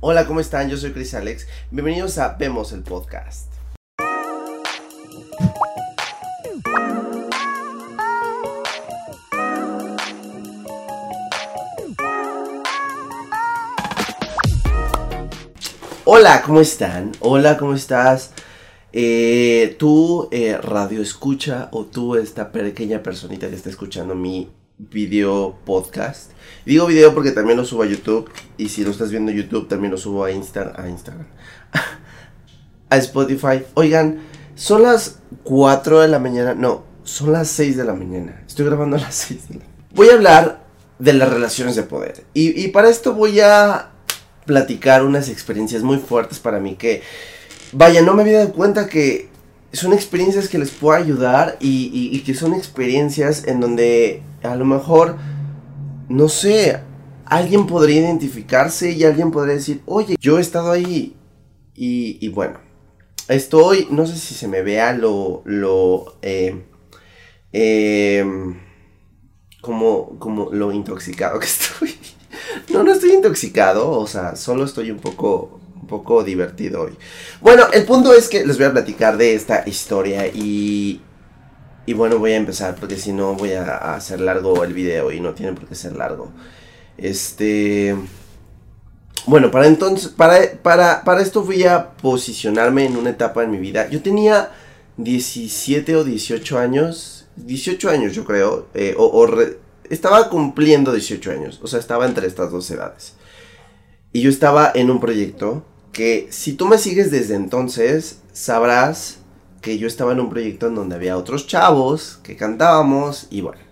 Hola, ¿cómo están? Yo soy Chris Alex. Bienvenidos a Vemos el Podcast. Hola, ¿cómo están? Hola, ¿cómo estás? Eh, tú, eh, radio escucha, o tú, esta pequeña personita que está escuchando mi video podcast. Digo video porque también lo subo a YouTube. Y si lo estás viendo en YouTube, también lo subo a, Insta a Instagram. a Spotify. Oigan, son las 4 de la mañana. No, son las 6 de la mañana. Estoy grabando a las 6 de la Voy a hablar de las relaciones de poder. Y, y para esto voy a platicar unas experiencias muy fuertes para mí que, vaya, no me había dado cuenta que son experiencias que les puedo ayudar y, que son experiencias en donde a lo mejor, no sé, alguien podría identificarse y alguien podría decir, oye, yo he estado ahí y, y bueno, estoy, no sé si se me vea lo, lo, eh, em, como, como lo intoxicado que estoy. No, no estoy intoxicado, o sea, solo estoy un poco, un poco divertido hoy. Bueno, el punto es que les voy a platicar de esta historia y, y bueno, voy a empezar porque si no voy a hacer largo el video y no tiene por qué ser largo. Este... Bueno, para entonces, para, para, para esto voy a posicionarme en una etapa en mi vida. Yo tenía 17 o 18 años, 18 años yo creo, eh, o estaba cumpliendo 18 años, o sea, estaba entre estas dos edades. Y yo estaba en un proyecto que si tú me sigues desde entonces, sabrás que yo estaba en un proyecto en donde había otros chavos que cantábamos y bueno.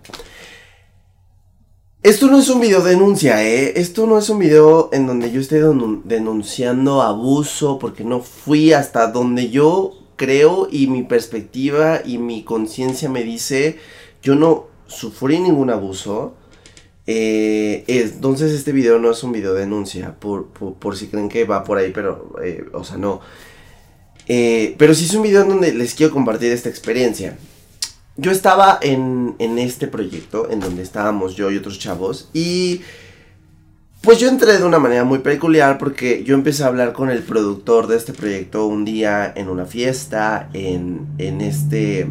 Esto no es un video denuncia, ¿eh? Esto no es un video en donde yo esté denunciando abuso porque no fui hasta donde yo creo y mi perspectiva y mi conciencia me dice, yo no sufrí ningún abuso. Eh, entonces este video no es un video de denuncia, por, si creen que va por ahí, pero, eh, o sea, no. Eh, pero sí es un video en donde les quiero compartir esta experiencia. Yo estaba en, en este proyecto, en donde estábamos yo y otros chavos, y pues yo entré de una manera muy peculiar porque yo empecé a hablar con el productor de este proyecto un día en una fiesta, en, en este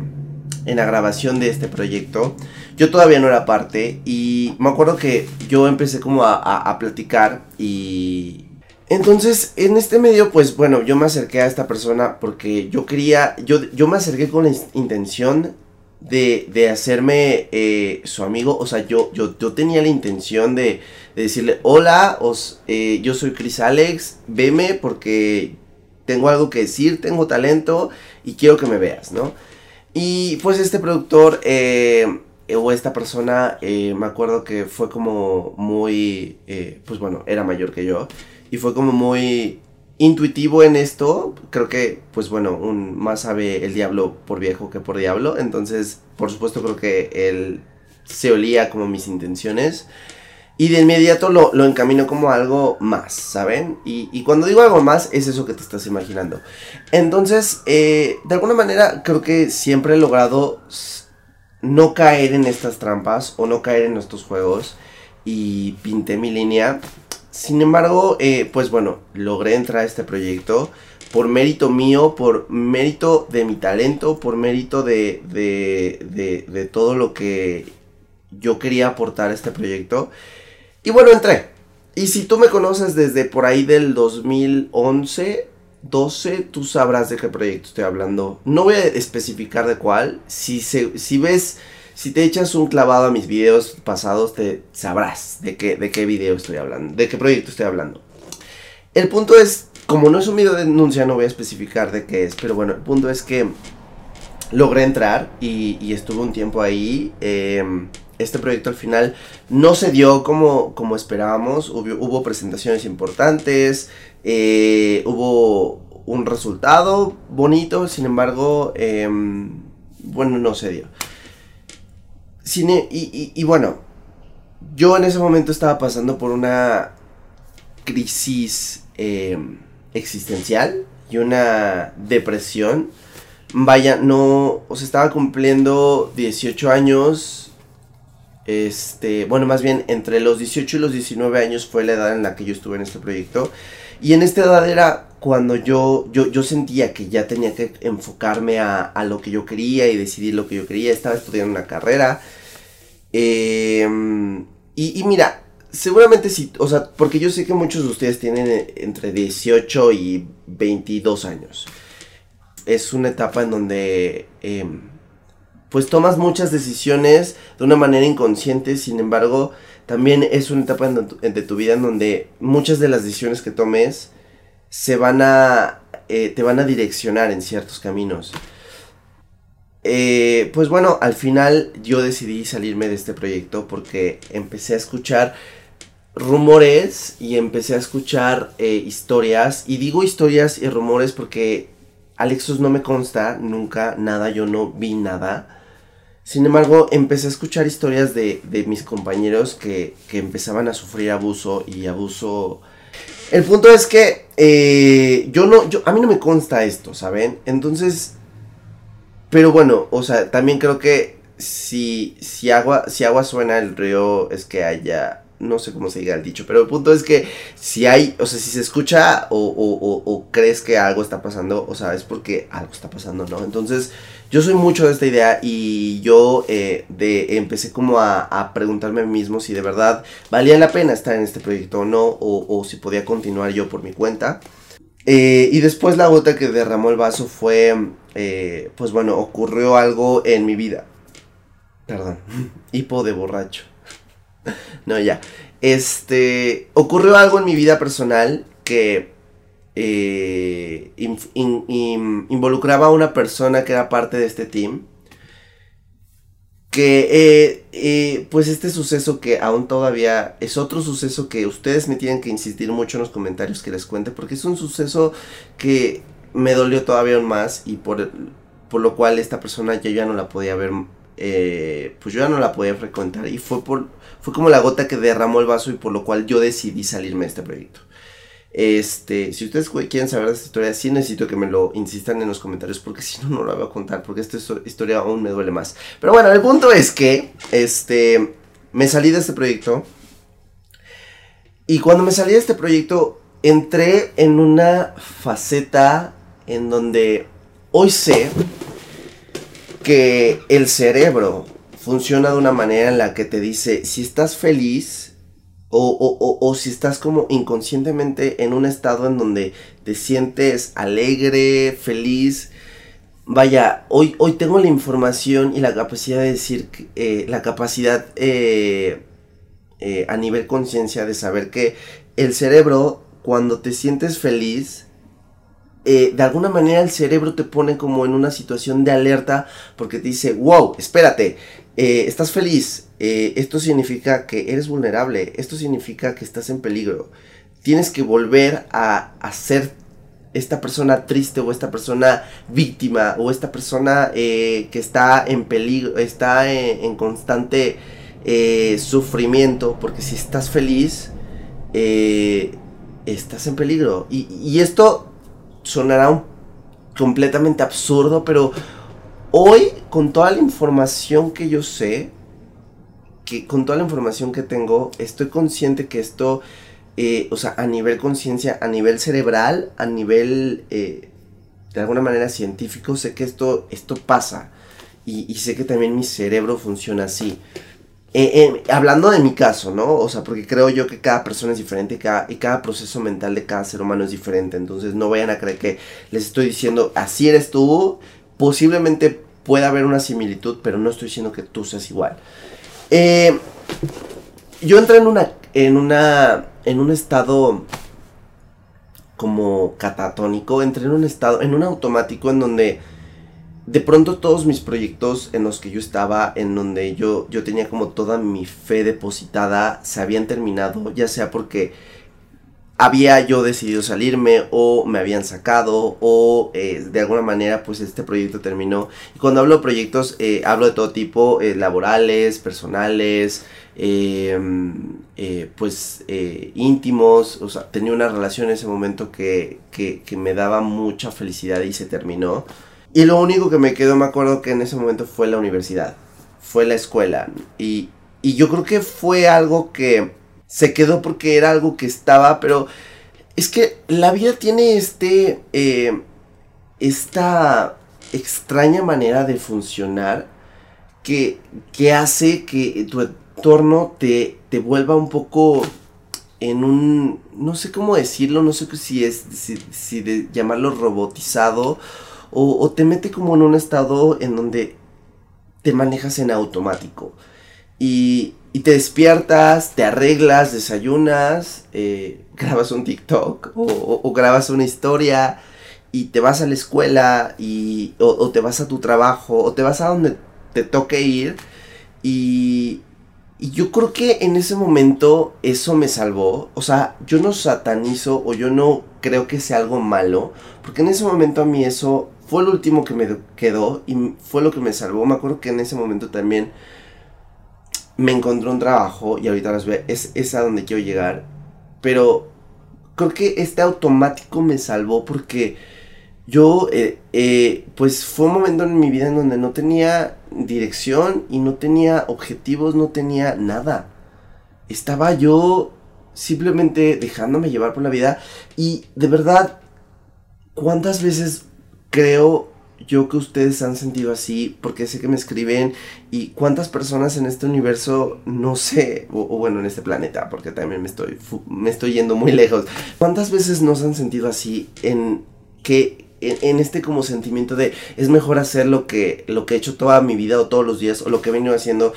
en la grabación de este proyecto. Yo todavía no era parte y me acuerdo que yo empecé como a, platicar y... Entonces, en este medio, pues bueno, yo me acerqué a esta persona porque yo quería, yo, yo me acerqué con la intención de, de hacerme eh, su amigo, o sea, yo, yo, yo tenía la intención de, decirle, hola, os, eh, yo soy Chris Alex, veme porque tengo algo que decir, tengo talento y quiero que me veas, ¿no? Y pues este productor eh, o esta persona, eh, me acuerdo que fue como muy, eh, pues bueno, era mayor que yo. Y fue como muy intuitivo en esto. Creo que, pues bueno, un, más sabe el diablo por viejo que por diablo. Entonces, por supuesto, creo que él se olía como mis intenciones. Y de inmediato lo, lo encamino como algo más, ¿saben? Y, cuando digo algo más, es eso que te estás imaginando. Entonces, eh, de alguna manera, creo que siempre he logrado no caer en estas trampas o no caer en estos juegos. Y pinté mi línea. Sin embargo, eh, pues bueno, logré entrar a este proyecto por mérito mío, por mérito de mi talento, por mérito de, de, de, de todo lo que yo quería aportar a este proyecto. Y bueno, entré. Y si tú me conoces desde por ahí del 2011, 12, tú sabrás de qué proyecto estoy hablando. No voy a especificar de cuál. Si, si ves, si te echas un clavado a mis videos pasados, te sabrás de qué, de qué video estoy hablando, de qué proyecto estoy hablando. El punto es, como no es un video de denuncia, no voy a especificar de qué es, pero bueno, el punto es que logré entrar y, y estuve un tiempo ahí. Eh, este proyecto al final no se dio como, como esperábamos. Hubo, presentaciones importantes, eh, hubo un resultado bonito, sin embargo, em, bueno, no se dio. Cine, y, bueno, yo en ese momento estaba pasando por una crisis em, existencial y una depresión. Vaya, no, o sea, estaba cumpliendo 18 años Este, bueno, más bien entre los 18 y los 19 años fue la edad en la que yo estuve en este proyecto. Y en esta edad era cuando yo, yo, yo sentía que ya tenía que enfocarme a, a, lo que yo quería y decidir lo que yo quería. Estaba estudiando una carrera. Eh, y, y, mira, seguramente sí, o sea, porque yo sé que muchos de ustedes tienen eh, entre 18 y 22 años. Es una etapa en donde... Eh, pues tomas muchas decisiones de una manera inconsciente, sin embargo, también es una etapa de tu vida en donde muchas de las decisiones que tomes se van a, eh, te van a direccionar en ciertos caminos. Eh, pues bueno, al final yo decidí salirme de este proyecto porque empecé a escuchar rumores y empecé a escuchar eh, historias. Y digo historias y rumores porque Alexos no me consta nunca nada, yo no vi nada. Sin embargo, empecé a escuchar historias de, de mis compañeros que, que, empezaban a sufrir abuso y abuso... El punto es que eh, yo no, yo, a mí no me consta esto, ¿saben? Entonces, pero bueno, o sea, también creo que si, si, agua, si agua suena el río es que haya no sé cómo se diga el dicho, pero el punto es que si hay, o sea, si se escucha o, o, o, crees que algo está pasando, o sea, es porque algo está pasando, ¿no? Entonces, yo soy mucho de esta idea y yo eh, empecé como a, preguntarme a mí mismo si de verdad valía la pena estar en este proyecto o no, o, o si podía continuar yo por mi cuenta. Eh, y después la gota que derramó el vaso fue, eh, pues bueno, ocurrió algo en mi vida. Perdón, hipo de borracho. no, ya. Este, ocurrió algo en mi vida personal que eh, involucraba a una persona que era parte de este team. Que eh, eh, pues este suceso que aún todavía es otro suceso que ustedes me tienen que insistir mucho en los comentarios que les cuente porque es un suceso que me dolió todavía aún más y por, por lo cual esta persona yo ya no la podía ver eh, pues yo ya no la podía frecuentar y fue por fue como la gota que derramó el vaso y por lo cual yo decidí salirme de este proyecto. Este, si ustedes quieren saber de esta historia, sí necesito que me lo insistan en los comentarios porque si no, no la voy a contar porque esta historia aún me duele más. Pero bueno, el punto es que, este, me salí de este proyecto y cuando me salí de este proyecto entré en una faceta en donde hoy sé que el cerebro funciona de una manera en la que te dice si estás feliz o, si estás como inconscientemente en un estado en donde te sientes alegre, feliz. Vaya, hoy, hoy tengo la información y la capacidad de decir, eh, la capacidad eh, eh, a nivel conciencia de saber que el cerebro, cuando te sientes feliz, de alguna manera el cerebro te pone como en una situación de alerta porque te dice, wow, espérate, estás feliz, eh, esto significa que eres vulnerable, esto significa que estás en peligro. Tienes que volver a, ser esta persona triste o esta persona víctima o esta persona eh, que está en peligro, está en, constante eh, sufrimiento, porque si estás feliz, estás en peligro. Y esto sonará completamente absurdo, pero hoy, con toda la información que yo sé, que con toda la información que tengo, estoy consciente que esto, eh, o sea, a nivel conciencia, a nivel cerebral, a nivel, eh, de alguna manera científico, sé que esto, esto pasa. Y, sé que también mi cerebro funciona así. Eh, hablando de mi caso, ¿no? O sea, porque creo yo que cada persona es diferente cada, y cada proceso mental de cada ser humano es diferente. Entonces no vayan a creer que les estoy diciendo, así eres tú. Posiblemente pueda haber una similitud, pero no estoy diciendo que tú seas igual. Eh, yo entré en una, en una, en un estado como catatónico, entré en un estado, en un automático en donde de pronto todos mis proyectos en los que yo estaba, en donde yo, yo tenía como toda mi fe depositada, se habían terminado, ya sea porque había yo decidido salirme o me habían sacado o eh, de alguna manera pues este proyecto terminó. Y cuando hablo de proyectos eh, hablo de todo tipo, eh, laborales, personales, em, pues íntimos, o sea, tenía una relación en ese momento que, que, que me daba mucha felicidad y se terminó. Y lo único que me quedó, me acuerdo que en ese momento fue la universidad, fue la escuela y y yo creo que fue algo que se quedó porque era algo que estaba, pero es que la vida tiene este, eh, esta extraña manera de funcionar que, que hace que tu entorno te, te vuelva un poco en un, no sé cómo decirlo, no sé si es, si, de llamarlo robotizado, o, o, te mete como en un estado en donde te manejas en automático. Y, y te despiertas, te arreglas, desayunas, eh, grabas un TikTok o, o, grabas una historia y te vas a la escuela y, o, o, te vas a tu trabajo o te vas a donde te toque ir y, y yo creo que en ese momento eso me salvó. O sea, yo no satanizo o yo no creo que sea algo malo. Porque en ese momento a mí eso fue lo último que me quedó y fue lo que me salvó. Me acuerdo que en ese momento también me encontré un trabajo y ahorita las veo. Es, es a donde quiero llegar. Pero creo que este automático me salvó porque yo, eh, eh, pues fue un momento en mi vida en donde no tenía dirección y no tenía objetivos, no tenía nada. Estaba yo simplemente dejándome llevar por la vida y de verdad, ¿cuántas veces creo yo que ustedes han sentido así? Porque sé que me escriben y cuántas personas en este universo, no sé, o, bueno, en este planeta, porque también me estoy, me estoy yendo muy lejos. ¿Cuántas veces nos han sentido así en que en, este como sentimiento de es mejor hacer lo que, lo que he hecho toda mi vida o todos los días o lo que he venido haciendo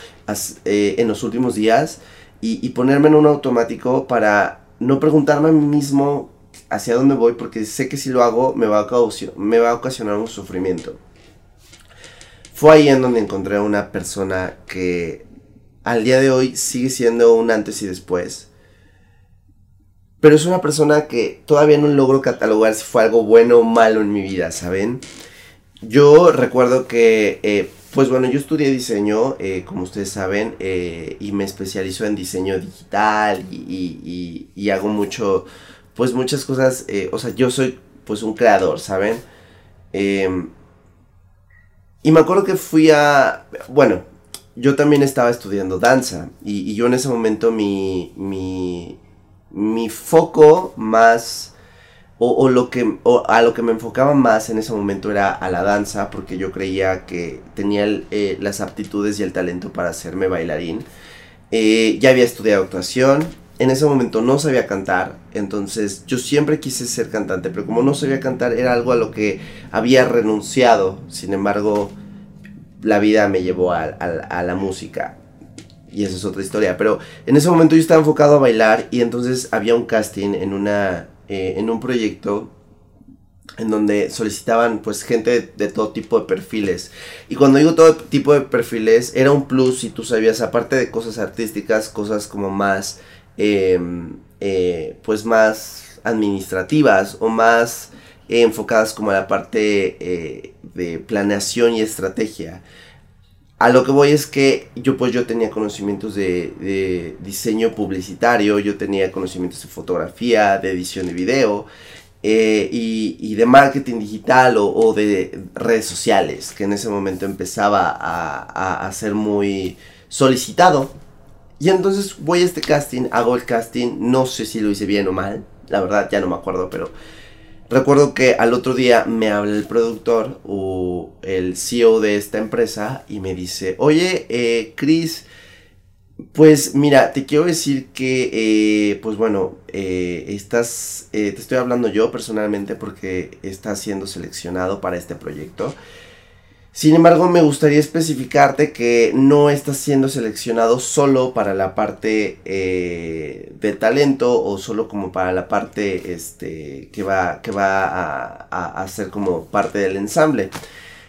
eh, en los últimos días y, ponerme en un automático para no preguntarme a mí mismo hacia dónde voy porque sé que si lo hago me va a, ocasionar un sufrimiento. Fue ahí en donde encontré a una persona que al día de hoy sigue siendo un antes y después pero es una persona que todavía no logro catalogar si fue algo bueno o malo en mi vida, ¿saben? Yo recuerdo que, eh, pues bueno, yo estudié diseño, eh, como ustedes saben, eh, y me especializo en diseño digital y, hago mucho, pues muchas cosas, o sea, yo soy pues un creador, ¿saben? Em, y me acuerdo que fui a, bueno, yo también estaba estudiando danza y, yo en ese momento mi, mi mi foco más o, lo que a lo que me enfocaba más en ese momento era a la danza porque yo creía que tenía eh, las aptitudes y el talento para hacerme bailarín eh, ya había estudiado actuación en ese momento no sabía cantar entonces yo siempre quise ser cantante pero como no sabía cantar era algo a lo que había renunciado sin embargo la vida me llevó a la música y esa es otra historia. Pero en ese momento yo estaba enfocado a bailar y entonces había un casting en una eh, en un proyecto en donde solicitaban pues gente de, todo tipo de perfiles. Y cuando digo todo tipo de perfiles, era un plus si tú sabías, aparte de cosas artísticas, cosas como más, em, eh, pues más administrativas o más enfocadas como a la parte eh, de planeación y estrategia. A lo que voy es que yo pues yo tenía conocimientos de, diseño publicitario, yo tenía conocimientos de fotografía, de edición de video eh, y, de marketing digital o, de redes sociales, que en ese momento empezaba a, a, ser muy solicitado. Y entonces voy a este casting, hago el casting, no sé si lo hice bien o mal, la verdad ya no me acuerdo, pero Recuerdo que al otro día me habla el productor o el CEO de esta empresa y me dice, oye, eh, Chris, pues mira, te quiero decir que, eh, pues bueno, eh, estás, te estoy hablando yo personalmente porque estás siendo seleccionado para este proyecto. Sin embargo, me gustaría especificarte que no estás siendo seleccionado solo para la parte eh, de talento o solo como para la parte este, que va, que va a, a, ser como parte del ensamble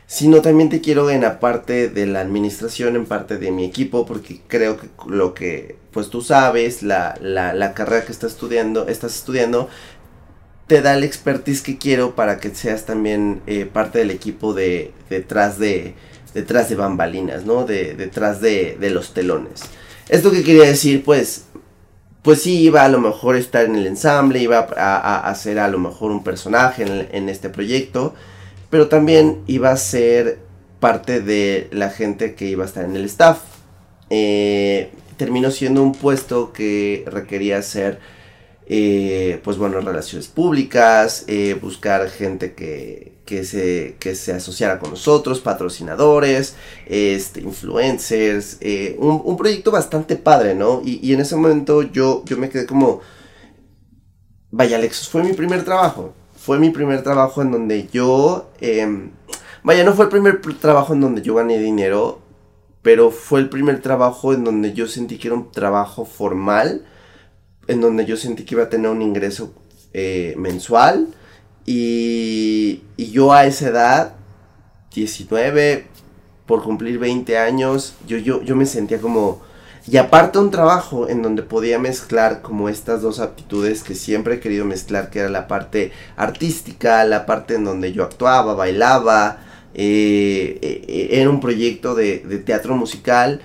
sino también te quiero en la parte de la administración, en parte de mi equipo, porque creo que lo que pues tú sabes, la, la, la carrera que estás estudiando, estás estudiando, te da el expertise que quiero para que seas también eh, parte del equipo de detrás de detrás de bambalinas, ¿no? De, detrás de, los telones. Esto que quería decir, pues, pues sí, iba a lo mejor estar en el ensamble, iba a, hacer a lo mejor un personaje en, este proyecto, pero también iba a ser parte de la gente que iba a estar en el staff. Eh, terminó siendo un puesto que requería hacer, eh, pues bueno, relaciones públicas, eh, buscar gente que, que, se, que se asociara con nosotros, patrocinadores, este, influencers, eh, un, un, proyecto bastante padre, ¿no? Y, y, en ese momento yo, yo me quedé como, vaya, Alexos, fue mi primer trabajo, fue mi primer trabajo en donde yo, eh, vaya, no fue el primer trabajo en donde yo gané dinero, pero fue el primer trabajo en donde yo sentí que era un trabajo formal, en donde yo sentí que iba a tener un ingreso eh, mensual. Y, yo a esa edad, 19, por cumplir 20 años, yo, yo, yo me sentía como... Y aparte un trabajo en donde podía mezclar como estas dos aptitudes que siempre he querido mezclar, que era la parte artística, la parte en donde yo actuaba, bailaba, eh, eh, era un proyecto de, teatro musical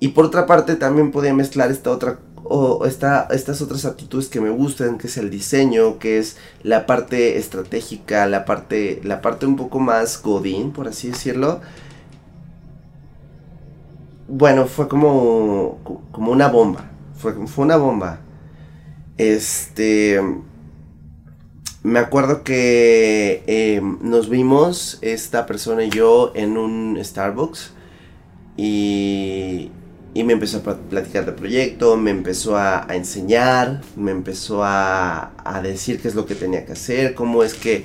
y por otra parte también podía mezclar esta otra o esta, estas otras actitudes que me gustan, que es el diseño, que es la parte estratégica, la parte, la parte un poco más godín, por así decirlo. Bueno, fue como, como una bomba, fue, fue una bomba. Este me acuerdo que eh, nos vimos, esta persona y yo, en un Starbucks. Y, y me empezó a platicar del proyecto, me empezó a, enseñar, me empezó a, decir qué es lo que tenía que hacer, cómo es que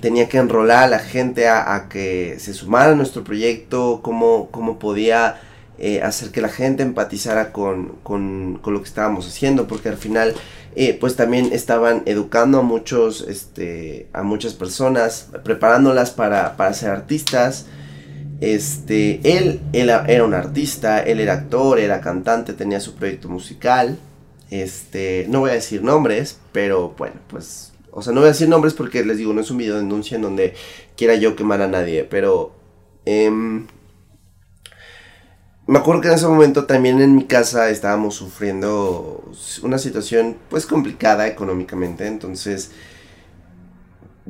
tenía que enrolar a la gente a, que se sumara a nuestro proyecto, cómo, cómo podía eh, hacer que la gente empatizara con, con, con, lo que estábamos haciendo, porque al final eh, pues también estaban educando a muchos, este, a muchas personas, preparándolas para, para ser artistas. Este, él, él, era un artista, él era actor, era cantante, tenía su proyecto musical. Este, no voy a decir nombres, pero bueno, pues, o sea, no voy a decir nombres porque les digo, no es un video de denuncia en donde quiera yo quemar a nadie, pero eh, me acuerdo que en ese momento también en mi casa estábamos sufriendo una situación pues complicada económicamente, entonces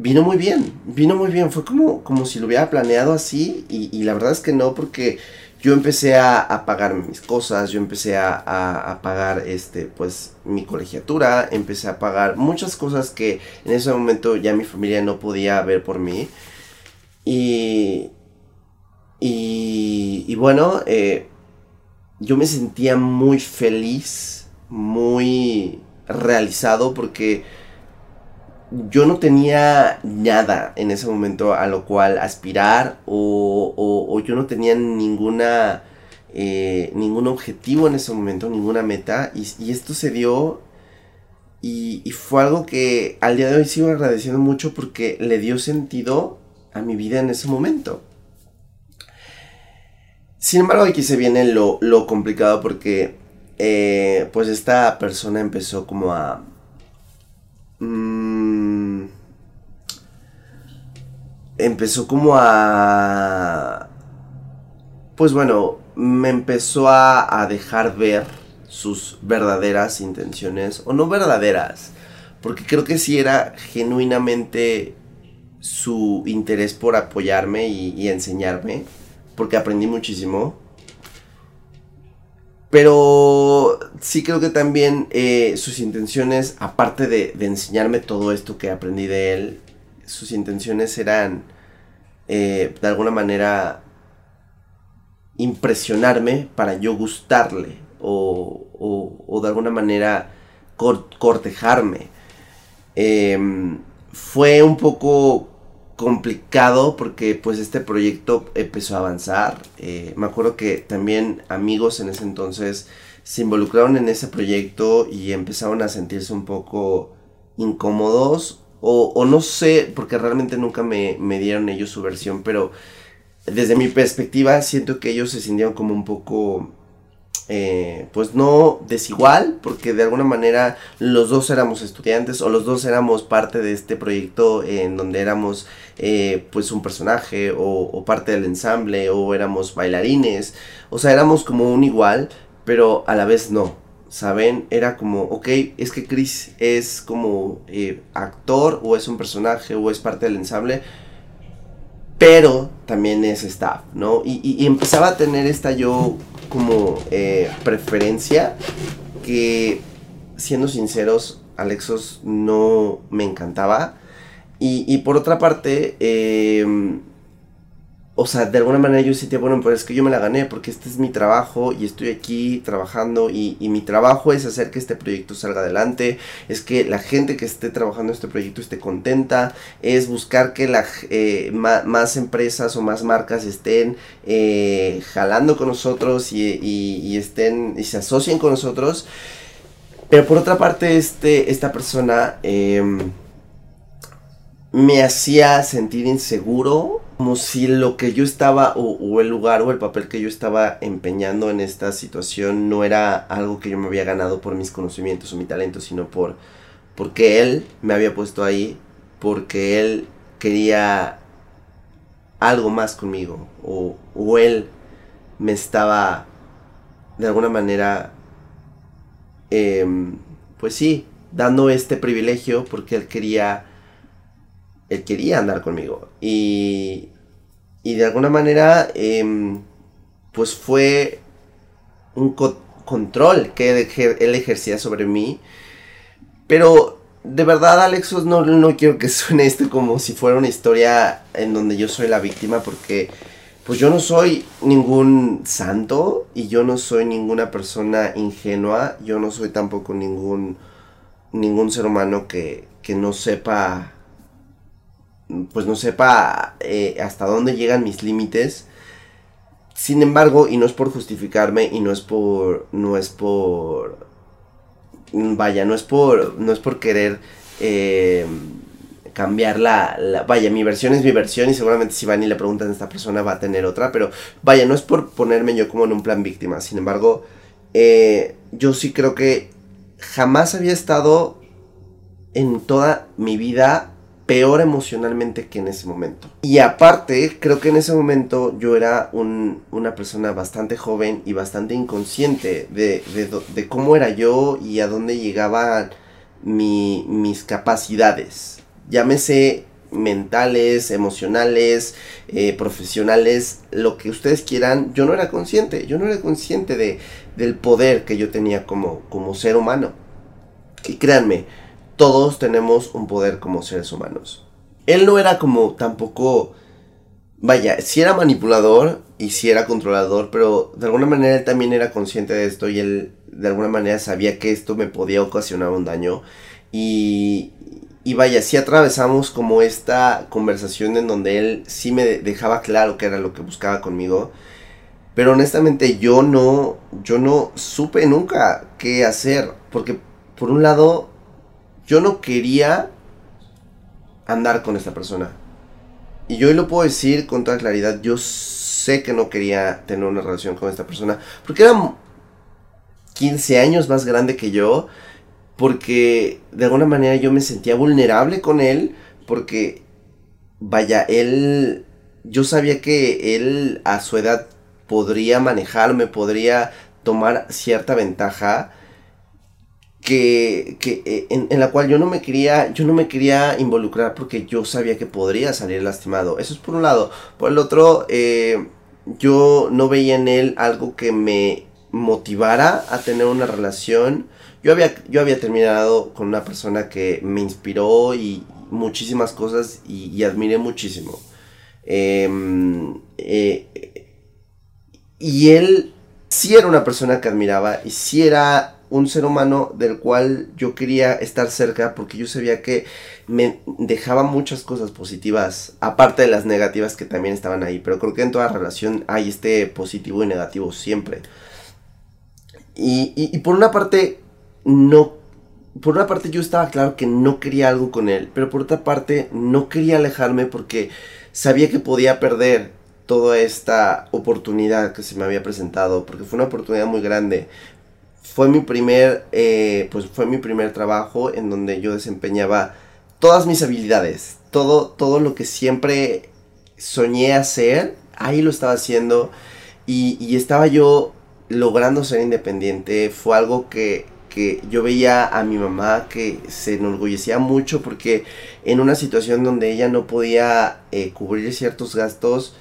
vino muy bien, vino muy bien, fue como, como si lo hubiera planeado así y, la verdad es que no porque yo empecé a, a pagar mis cosas, yo empecé a, a, a, pagar este pues mi colegiatura, empecé a pagar muchas cosas que en ese momento ya mi familia no podía ver por mí. Y y, y bueno, eh, yo me sentía muy feliz, muy realizado porque yo no tenía nada en ese momento a lo cual aspirar o, o, yo no tenía ninguna eh, ningún objetivo en ese momento, ninguna meta y, esto se dio y, fue algo que al día de hoy sigo agradeciendo mucho porque le dio sentido a mi vida en ese momento. Sin embargo, aquí se viene lo, lo complicado porque eh, pues esta persona empezó como a... Mmm, empezó como a... Pues bueno, me empezó a, a dejar ver sus verdaderas intenciones, o no verdaderas, porque creo que sí era genuinamente su interés por apoyarme y, enseñarme porque aprendí muchísimo. Pero sí creo que también eh, sus intenciones, aparte de, de, enseñarme todo esto que aprendí de él, sus intenciones eran eh, de alguna manera impresionarme para yo gustarle o, o, o de alguna manera cortejarme. Eh, fue un poco complicado porque pues este proyecto empezó a avanzar. Eh, me acuerdo que también amigos en ese entonces se involucraron en ese proyecto y empezaron a sentirse un poco incómodos o, no sé, porque realmente nunca me, me, dieron ellos su versión, pero desde mi perspectiva siento que ellos se sintieron como un poco eh, pues no desigual, porque de alguna manera los dos éramos estudiantes o los dos éramos parte de este proyecto en donde éramos eh, pues un personaje o, o, parte del ensamble o éramos bailarines, o sea, éramos como un igual, pero a la vez no. ¿Saben? Era como, ok, es que Chris es como eh, actor o es un personaje o es parte del ensamble, pero también es staff, ¿no? Y, empezaba a tener esta yo como eh, preferencia que, siendo sinceros, Alexos no me encantaba. Y, y por otra parte, eh, o sea, de alguna manera yo sentía, bueno, pues es que yo me la gané porque este es mi trabajo y estoy aquí trabajando y, mi trabajo es hacer que este proyecto salga adelante, es que la gente que esté trabajando en este proyecto esté contenta, es buscar que la, eh, más empresas o más marcas estén eh, jalando con nosotros y, estén y se asocien con nosotros. Pero por otra parte, este, esta persona em, me hacía sentir inseguro como si lo que yo estaba o, el lugar o el papel que yo estaba empeñando en esta situación no era algo que yo me había ganado por mis conocimientos o mi talento, sino por porque él me había puesto ahí, porque él quería algo más conmigo o, o él me estaba de alguna manera em, pues sí, dando este privilegio porque él quería él quería andar conmigo. Y, y de alguna manera, em, pues fue un control que él ejercía sobre mí. Pero de verdad, Alexos, no, no quiero que suene esto como si fuera una historia en donde yo soy la víctima, porque pues yo no soy ningún santo y yo no soy ninguna persona ingenua, yo no soy tampoco ningún, ningún ser humano que, que no sepa pues no sepa eh, hasta dónde llegan mis límites. Sin embargo, y no es por justificarme y no es por no es por vaya, no es por no es por querer eh, cambiar la, vaya, mi versión es mi versión y seguramente si van y le preguntan a esta persona va a tener otra, pero vaya, no es por ponerme yo como en un plan víctima, sin embargo, eh, yo sí creo que jamás había estado en toda mi vida peor emocionalmente que en ese momento. Y aparte, creo que en ese momento yo era una persona bastante joven y bastante inconsciente de, cómo era yo y a dónde llegaban mis capacidades. Llámese mentales, emocionales, eh, profesionales, lo que ustedes quieran, yo no era consciente, yo no era consciente de, del poder que yo tenía como, como ser humano. Y créanme, todos tenemos un poder como seres humanos. Él no era como tampoco, vaya, si era manipulador y si era controlador, pero de alguna manera él también era consciente de esto y él de alguna manera sabía que esto me podía ocasionar un daño. Y, y vaya, si atravesamos como esta conversación en donde él sí me dejaba claro que era lo que buscaba conmigo. Pero honestamente yo no, yo no supe nunca qué hacer. Porque por un lado yo no quería andar con esta persona. Y yo hoy lo puedo decir con toda claridad, yo sé que no quería tener una relación con esta persona, porque era 15 años más grande que yo, porque de alguna manera yo me sentía vulnerable con él, porque, vaya, él, yo sabía que él a su edad podría manejarme, podría tomar cierta ventaja, que, eh, en, la cual yo no me quería yo no me quería involucrar porque yo sabía que podría salir lastimado. Eso es por un lado. Por el otro eh, yo no veía en él algo que me motivara a tener una relación. Yo había yo había terminado con una persona que me inspiró y muchísimas cosas y, admiré muchísimo. Em, eh, y él sí era una persona que admiraba y sí era un ser humano del cual yo quería estar cerca porque yo sabía que me dejaba muchas cosas positivas, aparte de las negativas que también estaban ahí, pero creo que en toda relación hay este positivo y negativo siempre. Y, por una parte, no, por una parte yo estaba claro que no quería algo con él, pero por otra parte no quería alejarme porque sabía que podía perder toda esta oportunidad que se me había presentado, porque fue una oportunidad muy grande fue mi primer, eh, pues fue mi primer trabajo en donde yo desempeñaba todas mis habilidades, todo, todo lo que siempre soñé hacer, ahí lo estaba haciendo y, estaba yo logrando ser independiente, fue algo que, que yo veía a mi mamá que se enorgullecía mucho porque en una situación donde ella no podía eh, cubrir ciertos gastos,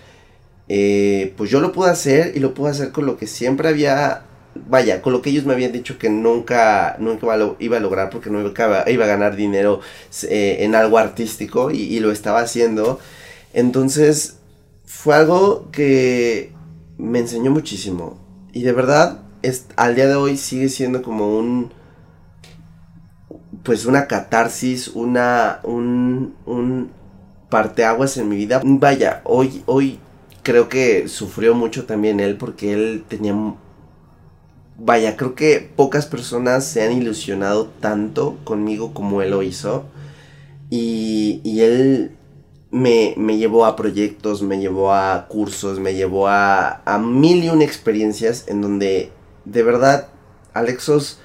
eh, pues yo lo pude hacer y lo pude hacer con lo que siempre había, vaya, con lo que ellos me habían dicho que nunca, nunca iba a lograr porque no iba, a ganar dinero eh, en algo artístico y, y lo estaba haciendo. Entonces fue algo que me enseñó muchísimo y de verdad es, al día de hoy sigue siendo como un pues una catarsis, una un, un parteaguas en mi vida. Vaya, hoy hoy creo que sufrió mucho también él porque él tenía... Vaya, creo que pocas personas se han ilusionado tanto conmigo como él lo hizo. Y, y él me, me, llevó a proyectos, me llevó a cursos, me llevó a, a mil y una experiencias en donde de verdad, Alexos,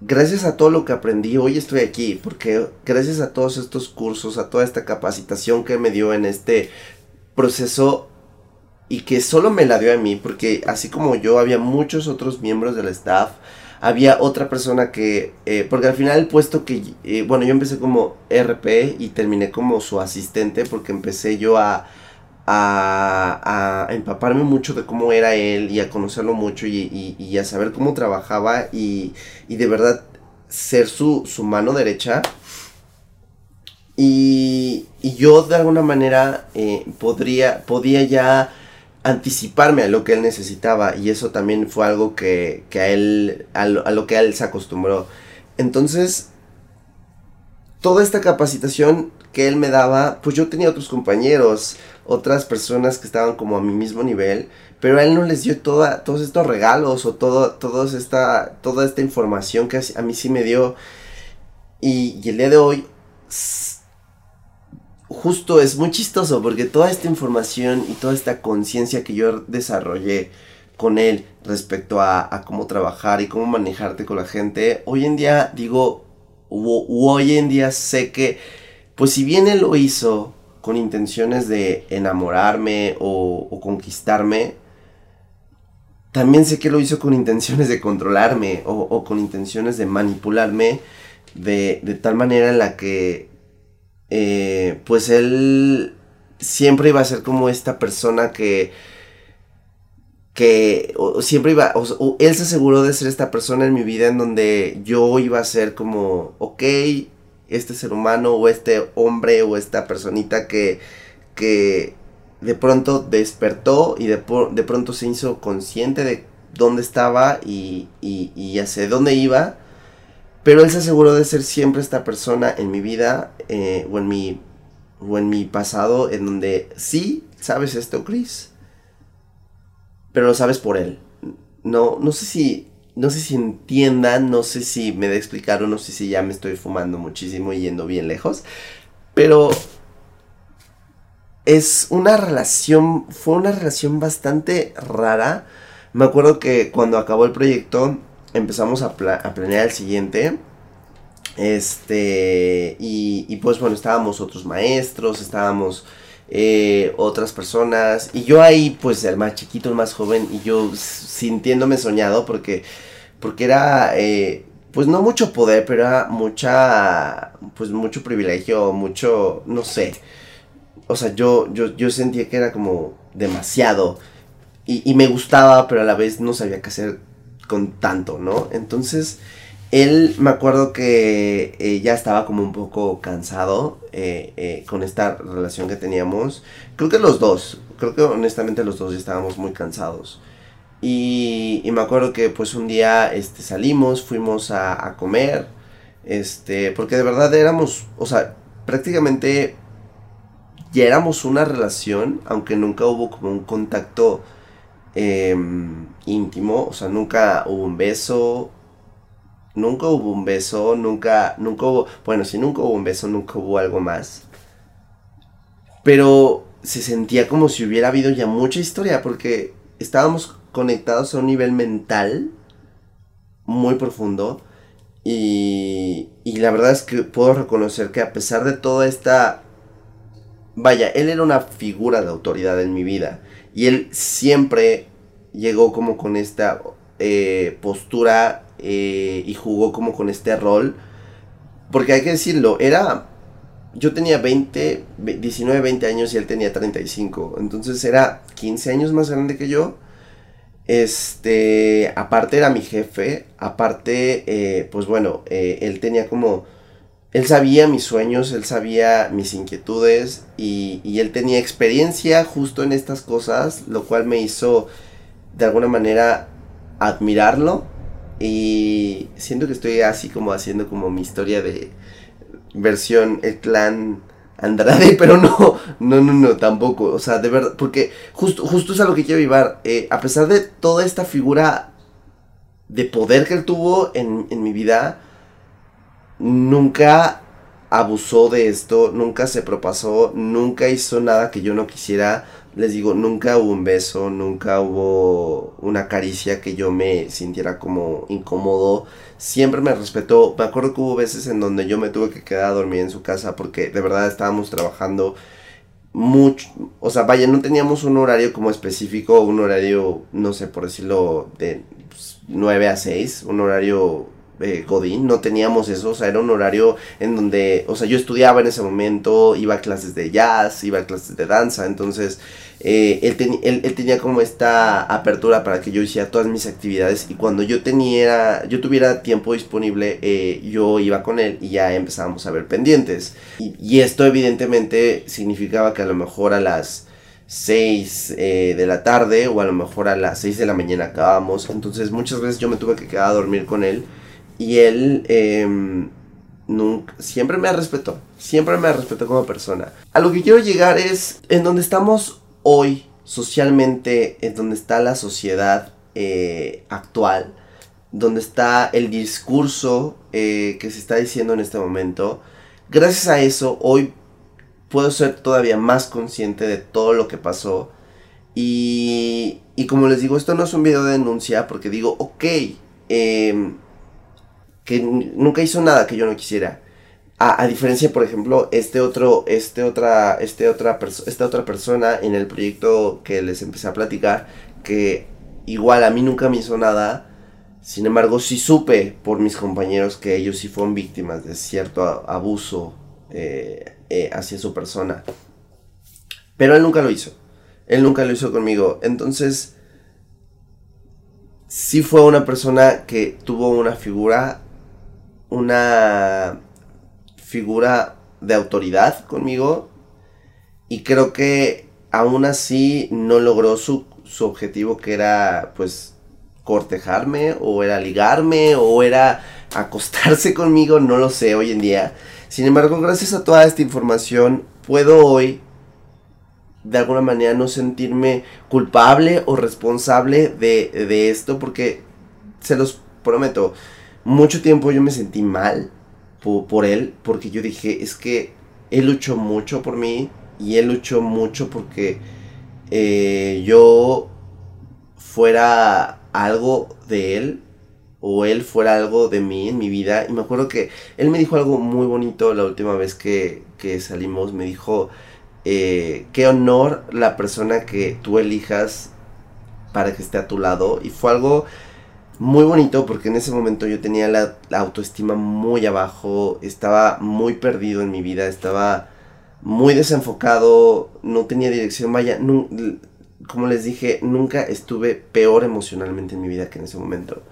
gracias a todo lo que aprendí, hoy estoy aquí, porque gracias a todos estos cursos, a toda esta capacitación que me dio en este proceso, y que solo me la dio a mí, porque así como yo, había muchos otros miembros del staff, había otra persona que, eh, porque al final el puesto que, eh, bueno, yo empecé como RP y terminé como su asistente, porque empecé yo a, a, a empaparme mucho de cómo era él y a conocerlo mucho y, y, a saber cómo trabajaba y, y de verdad ser su, su mano derecha. Y, y, yo de alguna manera eh, podría, podía ya anticiparme a lo que él necesitaba y eso también fue algo que, que a él, a lo, que él se acostumbró. Entonces, toda esta capacitación que él me daba, pues yo tenía otros compañeros, otras personas que estaban como a mi mismo nivel, pero a él no les dio toda, todos estos regalos o todo, todos esta, toda esta información que a mí sí me dio. Y, y el día de hoy justo es muy chistoso porque toda esta información y toda esta conciencia que yo desarrollé con él respecto a, cómo trabajar y cómo manejarte con la gente, hoy en día digo, hoy en día sé que, pues si bien él lo hizo con intenciones de enamorarme o, conquistarme, también sé que lo hizo con intenciones de controlarme o, con intenciones de manipularme de, de tal manera en la que eh, pues él siempre iba a ser como esta persona que que siempre iba, él se aseguró de ser esta persona en mi vida en donde yo iba a ser como, ok, este ser humano o este hombre o esta personita que, que de pronto despertó y de, de pronto se hizo consciente de dónde estaba y, y, y hacia dónde iba pero él se aseguró de ser siempre esta persona en mi vida eh, o, en mi, o en mi pasado en donde sí, sabes esto, Chris, pero lo sabes por él. No, no sé si, no sé si entiendan, no sé si me de explicar o no sé si ya me estoy fumando muchísimo y yendo bien lejos, pero es una relación, fue una relación bastante rara. Me acuerdo que cuando acabó el proyecto, empezamos a, planear el siguiente. Este, y, pues bueno, estábamos otros maestros, estábamos eh, otras personas, y yo ahí, pues el más chiquito, el más joven, y yo sintiéndome soñado porque, porque era, eh, pues no mucho poder, pero era mucha, pues mucho privilegio, mucho, no sé. O sea, yo, yo, yo sentía que era como demasiado. Y, y me gustaba, pero a la vez no sabía qué hacer con tanto, ¿no? Entonces, él me acuerdo que eh, ya estaba como un poco cansado eh, eh, con esta relación que teníamos. Creo que los dos, creo que honestamente los dos ya estábamos muy cansados. Y, me acuerdo que pues un día este, salimos, fuimos a, a comer, este, porque de verdad éramos, o sea, prácticamente ya éramos una relación, aunque nunca hubo como un contacto Em, íntimo, o sea, nunca hubo un beso, nunca hubo un beso, nunca, nunca hubo, bueno, si nunca hubo un beso, nunca hubo algo más. Pero se sentía como si hubiera habido ya mucha historia, porque estábamos conectados a un nivel mental muy profundo. Y, y la verdad es que puedo reconocer que a pesar de toda esta... Vaya, él era una figura de autoridad en mi vida. Y él siempre llegó como con esta eh, postura eh, y jugó como con este rol. Porque hay que decirlo, era... Yo tenía 20, 19, 20 años y él tenía 35. Entonces era 15 años más grande que yo. Este, aparte era mi jefe. Aparte, eh, pues bueno, él tenía como... Él sabía mis sueños, él sabía mis inquietudes y, y él tenía experiencia justo en estas cosas, lo cual me hizo de alguna manera admirarlo y siento que estoy así como haciendo como mi historia de versión el clan Andrade, pero no, no, no, no, tampoco, o sea, de verdad, porque justo, justo es a lo que quiero llevar, eh, a pesar de toda esta figura de poder que él tuvo en, en mi vida, nunca abusó de esto, nunca se propasó, nunca hizo nada que yo no quisiera, les digo, nunca hubo un beso, nunca hubo una caricia que yo me sintiera como incómodo. Siempre me respetó. Me acuerdo que hubo veces en donde yo me tuve que quedar a dormir en su casa porque de verdad estábamos trabajando mucho. O sea, vaya, no teníamos un horario como específico, un horario, no sé por decirlo, de 9 pues, a 6, un horario eh, Godín, no teníamos eso, o sea, era un horario en donde, o sea, yo estudiaba en ese momento, iba a clases de jazz, iba a clases de danza, entonces eh, él, él, tenía como esta apertura para que yo hiciera todas mis actividades y cuando yo tenía, yo tuviera tiempo disponible, eh, yo iba con él y ya empezábamos a ver pendientes. Y, esto evidentemente significaba que a lo mejor a las 6 eh, de la tarde o a lo mejor a las 6 de la mañana acabábamos. Entonces muchas veces yo me tuve que quedar a dormir con él y él... Em, nunca, siempre me respetó, siempre me respetó como persona. A lo que quiero llegar es en donde estamos hoy socialmente es donde está la sociedad eh, actual, donde está el discurso eh, que se está diciendo en este momento, gracias a eso hoy puedo ser todavía más consciente de todo lo que pasó. Y, y como les digo, esto no es un video de denuncia porque digo, ok, em, que nunca hizo nada que yo no quisiera. A, diferencia, por ejemplo, este otro, este otra, este otra esta otra persona en el proyecto que les empecé a platicar, que igual a mí nunca me hizo nada, sin embargo sí supe por mis compañeros que ellos sí fueron víctimas de cierto abuso eh, eh, hacia su persona. Pero él nunca lo hizo. Él nunca lo hizo conmigo. Entonces, sí fue una persona que tuvo una figura, una figura de autoridad conmigo y creo que aún así no logró su, su objetivo que era pues cortejarme o era ligarme o era acostarse conmigo, no lo sé hoy en día. Sin embargo, gracias a toda esta información puedo hoy de alguna manera no sentirme culpable o responsable de, de esto porque se los prometo, mucho tiempo yo me sentí mal por, él, porque yo dije, es que él luchó mucho por mí y él luchó mucho porque eh, yo fuera algo de él o él fuera algo de mí en mi vida. Y me acuerdo que él me dijo algo muy bonito la última vez que, que salimos. Me dijo, eh, qué honor la persona que tú elijas para que esté a tu lado. Y fue algo muy bonito porque en ese momento yo tenía la, autoestima muy abajo, estaba muy perdido en mi vida, estaba muy desenfocado, no tenía dirección, vaya, como les dije, nunca estuve peor emocionalmente en mi vida que en ese momento.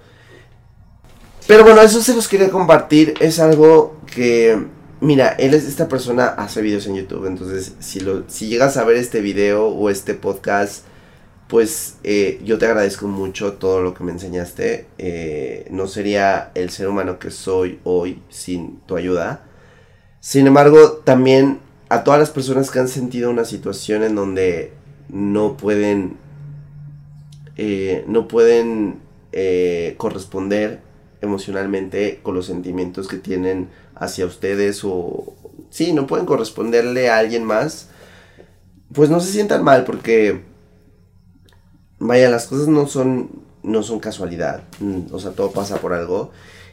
Pero bueno, eso se los quería compartir, es algo que, mira, él es esta persona, hace videos en YouTube, entonces si, lo, si llegas a ver este video o este podcast, pues eh, yo te agradezco mucho todo lo que me enseñaste. Eh, no sería el ser humano que soy hoy sin tu ayuda. Sin embargo, también a todas las personas que han sentido una situación en donde no pueden, eh, no pueden corresponder emocionalmente con los sentimientos que tienen hacia ustedes o sí, no pueden corresponderle a alguien más, pues no se sientan mal porque vaya, las cosas no son, no son casualidad, mm, o sea, todo pasa por algo.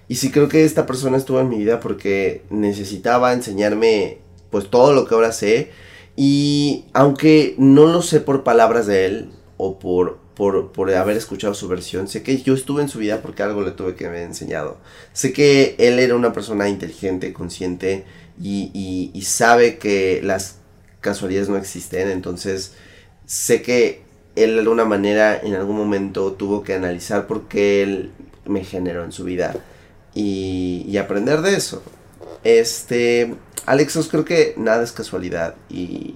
Y sí creo que esta persona estuvo en mi vida porque necesitaba enseñarme pues todo lo que ahora sé. Y aunque no lo sé por palabras de él o por por, por haber escuchado su versión. Sé que yo estuve en su vida porque algo le tuve que haber enseñado. Sé que él era una persona inteligente, consciente y, y, sabe que las casualidades no existen. Entonces sé que él de alguna manera en algún momento tuvo que analizar por qué él me generó en su vida y, y aprender de eso. Este, Alexos, creo que nada es casualidad y,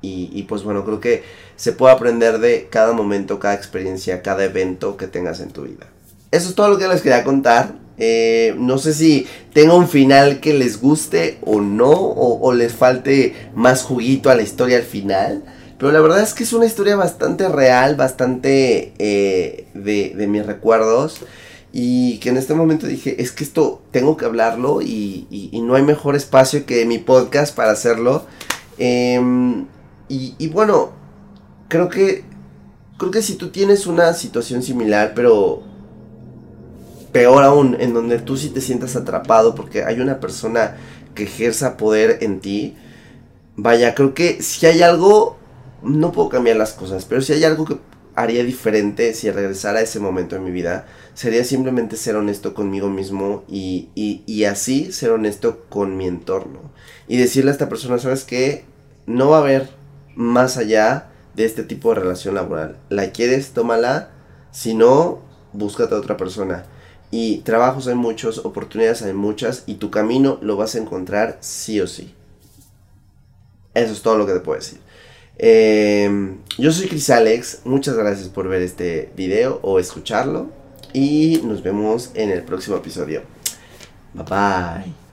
y, pues bueno, creo que se puede aprender de cada momento, cada experiencia, cada evento que tengas en tu vida. Eso es todo lo que les quería contar. Eh, no sé si tenga un final que les guste o no, o, les falte más juguito a la historia al final. Pero la verdad es que es una historia bastante real, bastante eh, de, de, mis recuerdos. Y que en este momento dije, es que esto tengo que hablarlo y, y no hay mejor espacio que mi podcast para hacerlo. Eh, y, bueno, creo que, creo que si tú tienes una situación similar, pero peor aún, en donde tú sí te sientas atrapado porque hay una persona que ejerza poder en ti, vaya, creo que si hay algo, no puedo cambiar las cosas, pero si hay algo que haría diferente si regresara a ese momento en mi vida, sería simplemente ser honesto conmigo mismo y, y, y así ser honesto con mi entorno. Y decirle a esta persona, ¿sabes qué? No va a haber más allá de este tipo de relación laboral. La quieres, tómala. Si no, búscate a otra persona. Y trabajos hay muchos, oportunidades hay muchas y tu camino lo vas a encontrar sí o sí. Eso es todo lo que te puedo decir. Em, yo soy Chris Alex, muchas gracias por ver este video o escucharlo y nos vemos en el próximo episodio. Bye bye.